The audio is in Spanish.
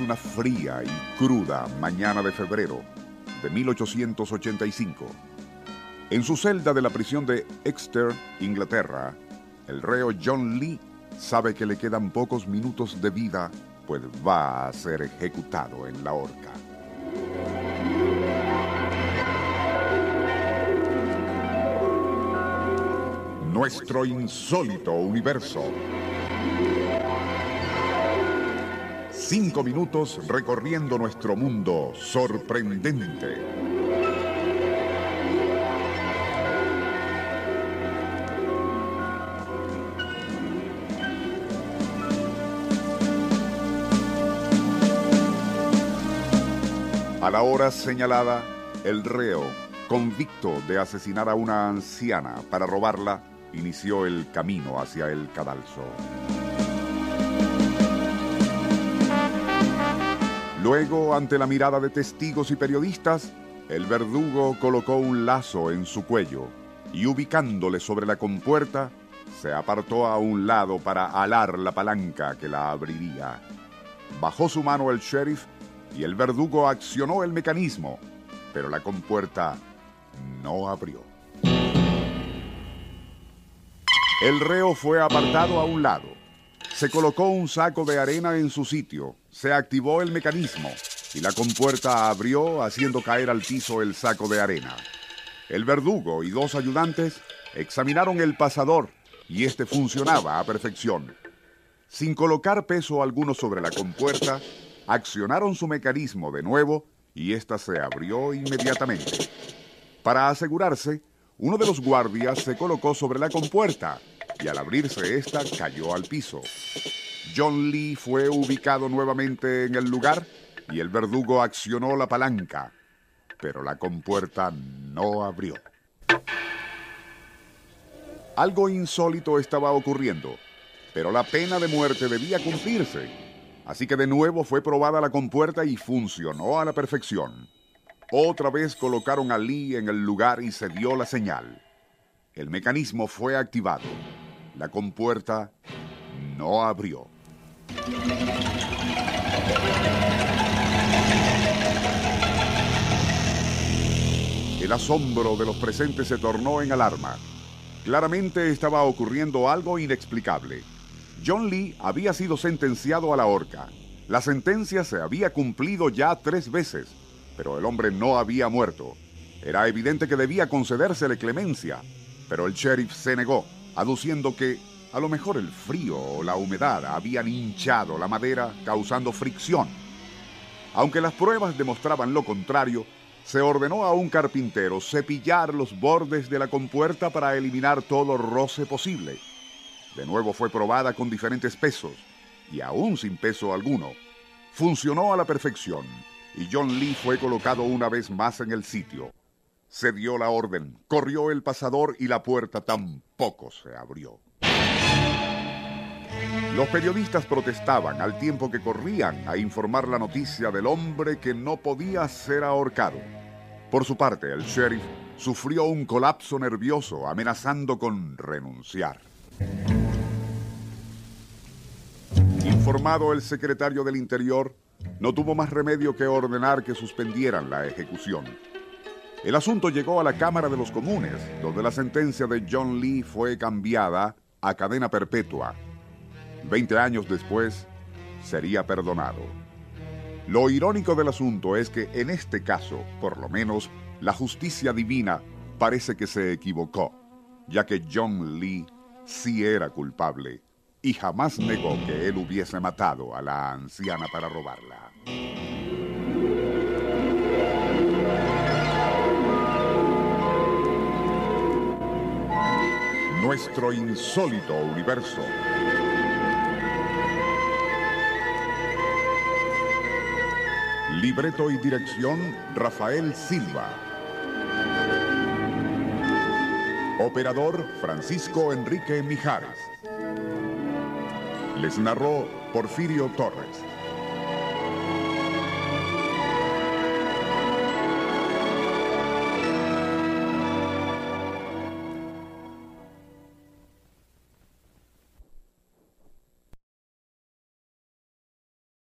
una fría y cruda mañana de febrero de 1885. En su celda de la prisión de Exeter, Inglaterra, el reo John Lee sabe que le quedan pocos minutos de vida, pues va a ser ejecutado en la horca. Nuestro insólito universo. Cinco minutos recorriendo nuestro mundo sorprendente. A la hora señalada, el reo, convicto de asesinar a una anciana para robarla, inició el camino hacia el cadalso. Luego, ante la mirada de testigos y periodistas, el verdugo colocó un lazo en su cuello y ubicándole sobre la compuerta, se apartó a un lado para alar la palanca que la abriría. Bajó su mano el sheriff y el verdugo accionó el mecanismo, pero la compuerta no abrió. El reo fue apartado a un lado. Se colocó un saco de arena en su sitio, se activó el mecanismo y la compuerta abrió haciendo caer al piso el saco de arena. El verdugo y dos ayudantes examinaron el pasador y este funcionaba a perfección. Sin colocar peso alguno sobre la compuerta, accionaron su mecanismo de nuevo y ésta se abrió inmediatamente. Para asegurarse, uno de los guardias se colocó sobre la compuerta y al abrirse esta cayó al piso. John Lee fue ubicado nuevamente en el lugar y el verdugo accionó la palanca, pero la compuerta no abrió. Algo insólito estaba ocurriendo, pero la pena de muerte debía cumplirse. Así que de nuevo fue probada la compuerta y funcionó a la perfección. Otra vez colocaron a Lee en el lugar y se dio la señal. El mecanismo fue activado. La compuerta no abrió. El asombro de los presentes se tornó en alarma. Claramente estaba ocurriendo algo inexplicable. John Lee había sido sentenciado a la horca. La sentencia se había cumplido ya tres veces, pero el hombre no había muerto. Era evidente que debía concedérsele clemencia, pero el sheriff se negó, aduciendo que a lo mejor el frío o la humedad habían hinchado la madera causando fricción. Aunque las pruebas demostraban lo contrario, se ordenó a un carpintero cepillar los bordes de la compuerta para eliminar todo roce posible. De nuevo fue probada con diferentes pesos y aún sin peso alguno. Funcionó a la perfección y John Lee fue colocado una vez más en el sitio. Se dio la orden, corrió el pasador y la puerta tampoco se abrió. Los periodistas protestaban al tiempo que corrían a informar la noticia del hombre que no podía ser ahorcado. Por su parte, el sheriff sufrió un colapso nervioso amenazando con renunciar. Informado el secretario del Interior, no tuvo más remedio que ordenar que suspendieran la ejecución. El asunto llegó a la Cámara de los Comunes, donde la sentencia de John Lee fue cambiada a cadena perpetua. Veinte años después, sería perdonado. Lo irónico del asunto es que en este caso, por lo menos, la justicia divina parece que se equivocó, ya que John Lee sí era culpable y jamás negó que él hubiese matado a la anciana para robarla. Nuestro insólito universo. Libreto y dirección Rafael Silva. Operador Francisco Enrique Mijares. Les narró Porfirio Torres.